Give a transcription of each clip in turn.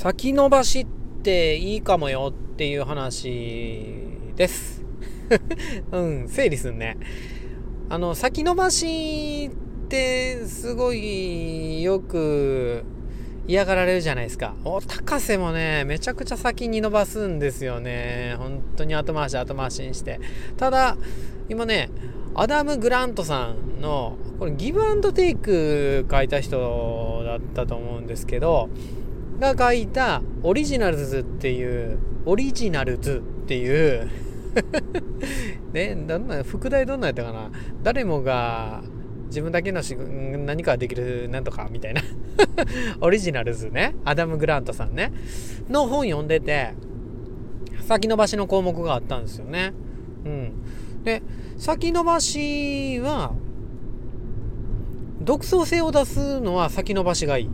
先延ばしっていいかもよっていう話です。うん、整理すんね。あの、先延ばしってすごいよく嫌がられるじゃないですか。お、高瀬もね、めちゃくちゃ先に伸ばすんですよね。本当に後回し後回しにして。ただ、今ね、アダム・グラントさんの、これギブアンドテイク書いた人だったと思うんですけど、が書いたオリジナルズっていう、オリジナルズっていう ね、どんな、副題どんなやったかな誰もが自分だけのし何かできるなんとかみたいな オリジナルズね。アダム・グラントさんね。の本読んでて、先延ばしの項目があったんですよね。うん。で、先延ばしは、独創性を出すのは先延ばしがいい。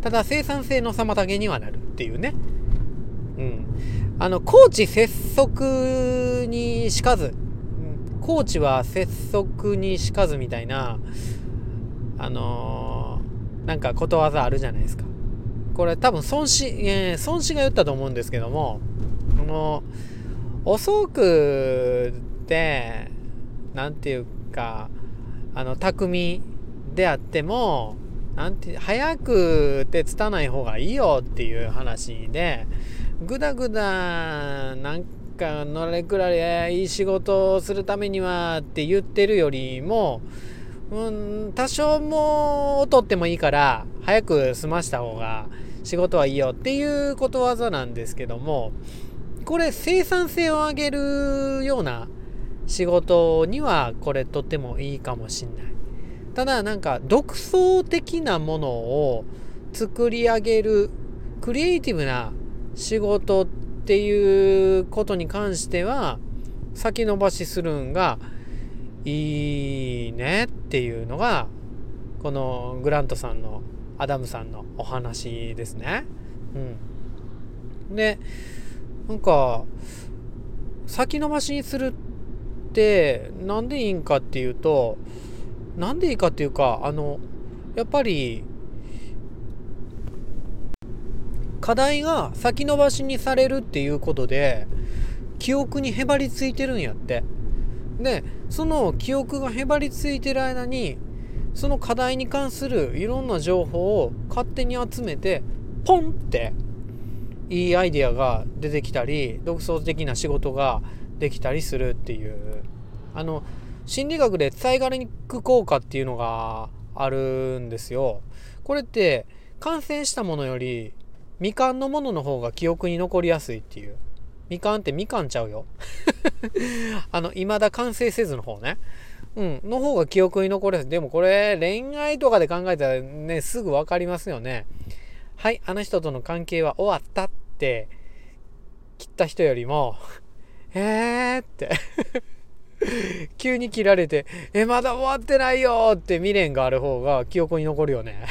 ただ生産性の妨げにはなるっていうね。うん。あの、高知拙速にしかず、高知は拙速にしかずみたいな、あのー、なんかことわざあるじゃないですか。これ多分孫子、えー、孫子が言ったと思うんですけども、この、遅くて、なんていうか、あの、巧であっても、なんて、早くてつたない方がいいよっていう話で、ぐだぐだ、なんか、のれくられいい仕事をするためにはって言ってるよりも、うん、多少も劣ってもいいから、早く済ました方が仕事はいいよっていうことわざなんですけども、これ生産性を上げるような仕事にはこれとってもいいかもしんない。ただなんか独創的なものを作り上げるクリエイティブな仕事っていうことに関しては先延ばしするんがいいねっていうのがこのグラントさんのアダムさんのお話ですね。うん。で、なんか、先延ばしにするってなんでいいんかっていうと、なんでいいかっていうか、あの、やっぱり、課題が先延ばしにされるっていうことで、記憶にへばりついてるんやって。で、その記憶がへばりついてる間に、その課題に関するいろんな情報を勝手に集めて、ポンっていいアイデアが出てきたり、独創的な仕事ができたりするっていう。あの、心理学で伝えガニック効果っていうのがあるんですよ。これって感染したものより未完のものの方が記憶に残りやすいっていう。未完ってみかんちゃうよ。あの、未だ完成せずの方ね。うん。の方が記憶に残りやすい。でもこれ恋愛とかで考えたらね、すぐわかりますよね。はい、あの人との関係は終わったって切った人よりも、えーって 急に切られて、え、まだ終わってないよって未練がある方が記憶に残るよね。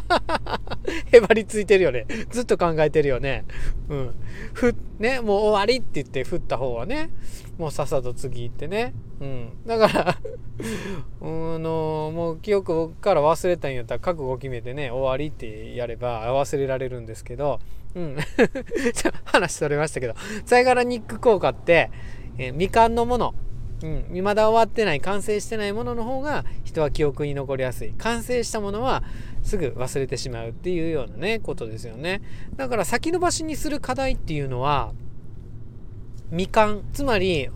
へばりついてるよね。ずっと考えてるよね。うん。ふ、ね、もう終わりって言って振った方はね、もうさっさと次行ってね。うん。だからうん、の、もう記憶から忘れたんやったら覚悟決めてね、終わりってやれば忘れられるんですけど、うん。話それましたけど、サイガラニック効果って、えー、未完のもの、うん、未だ終わってない完成してないものの方が人は記憶に残りやすい。完成したものはすぐ忘れてしまうっていうようなねことですよね。だから先延ばしにする課題っていうのは未完。つまり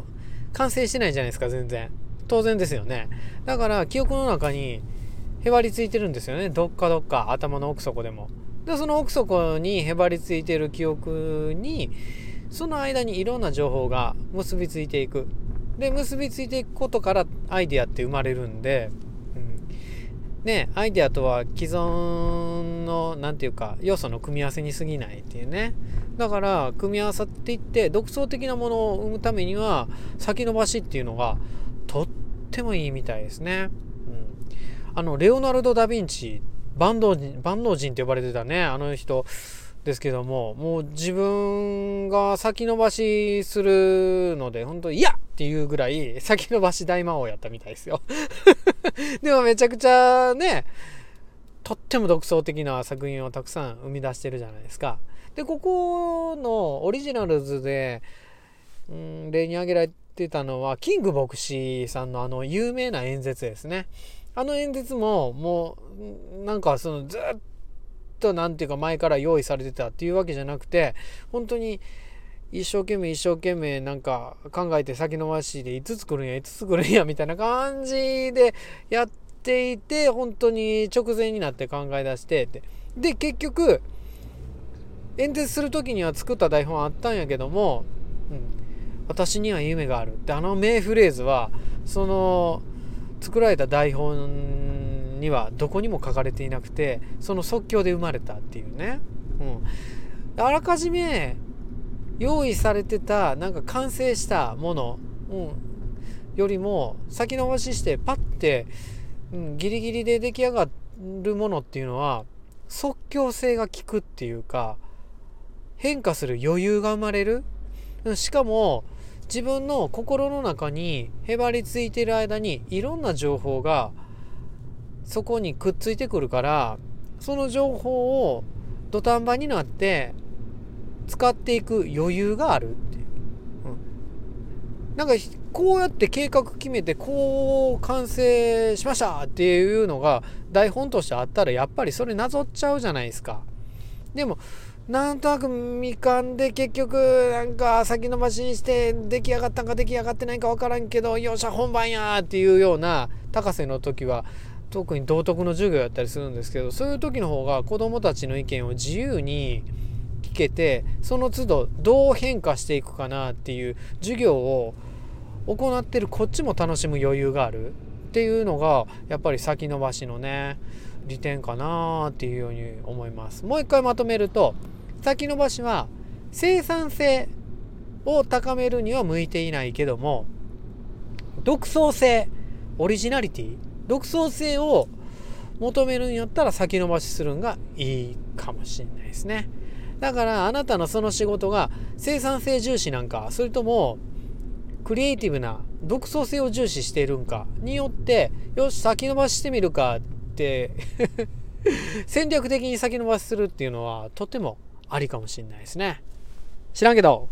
完成してないじゃないですか全然。当然ですよね。だから記憶の中にへばりついてるんですよね。どっかどっか頭の奥底でも。でその奥底にへばりついてる記憶にその間にいろんな情報が結びついていく。で、結びついていくことからアイデアって生まれるんで、うん、ね、アイデアとは既存の、何て言うか、要素の組み合わせに過ぎないっていうね。だから、組み合わさっていって、独創的なものを生むためには、先延ばしっていうのが、とってもいいみたいですね。うん。あの、レオナルド・ダ・ヴィンチ、万能人、万能人って呼ばれてたね、あの人、ですけども、もう自分が先延ばしするので、本当いやっていうぐらい先延ばし大魔王やったみたいですよ でもめちゃくちゃね、とっても独創的な作品をたくさん生み出してるじゃないですか。でここのオリジナルズで、うん、例に挙げられてたのはキング牧師さんのあの有名な演説ですね。あの演説ももうなんかそのずっと何て言うか前から用意されてたっていうわけじゃなくて本当に一生懸命一生懸命なんか考えて先延ばしで5つ来るんや5つ来るんやみたいな感じでやっていて本当に直前になって考え出してって。で結局演説する時には作った台本あったんやけども、うん、私には夢があるってあの名フレーズはその作られた台本にはどこにも書かれていなくてその即興で生まれたっていうね、うん、あらかじめ用意されてたなんか完成したもの、うん、よりも先延ばししてパッて、うん、ギリギリで出来上がるものっていうのは即興性が効くっていうか変化する余裕が生まれる。しかも自分の心の中にへばりついてる間にいろんな情報がそこにくっついてくるからその情報を土壇場になって使っていく余裕があるっていう、うん、なんかこうやって計画決めてこう完成しましたっていうのが台本としてあったらやっぱりそれなぞっちゃうじゃないですか。でもなんとなくみかんで結局なんか先延ばしにして出来上がったんか出来上がってないか分からんけどよっしゃ本番やっていうような高瀬の時は特に道徳の授業やったりするんですけどそういう時の方が子どもたちの意見を自由にけてその都度どう変化していくかなっていう授業を行ってるこっちも楽しむ余裕があるっていうのがやっぱり先延ばしのね利点かなっていうように思います。もう一回まとめると先延ばしは生産性を高めるには向いていないけども独創性オリジナリティ独創性を求めるんやったら先延ばしするんがいいかもしれないですねだからあなたのその仕事が生産性重視なんかそれともクリエイティブな独創性を重視しているんかによってよし先延ばしてみるかって 戦略的に先延ばしするっていうのはとてもありかもしれないですね。知らんけど。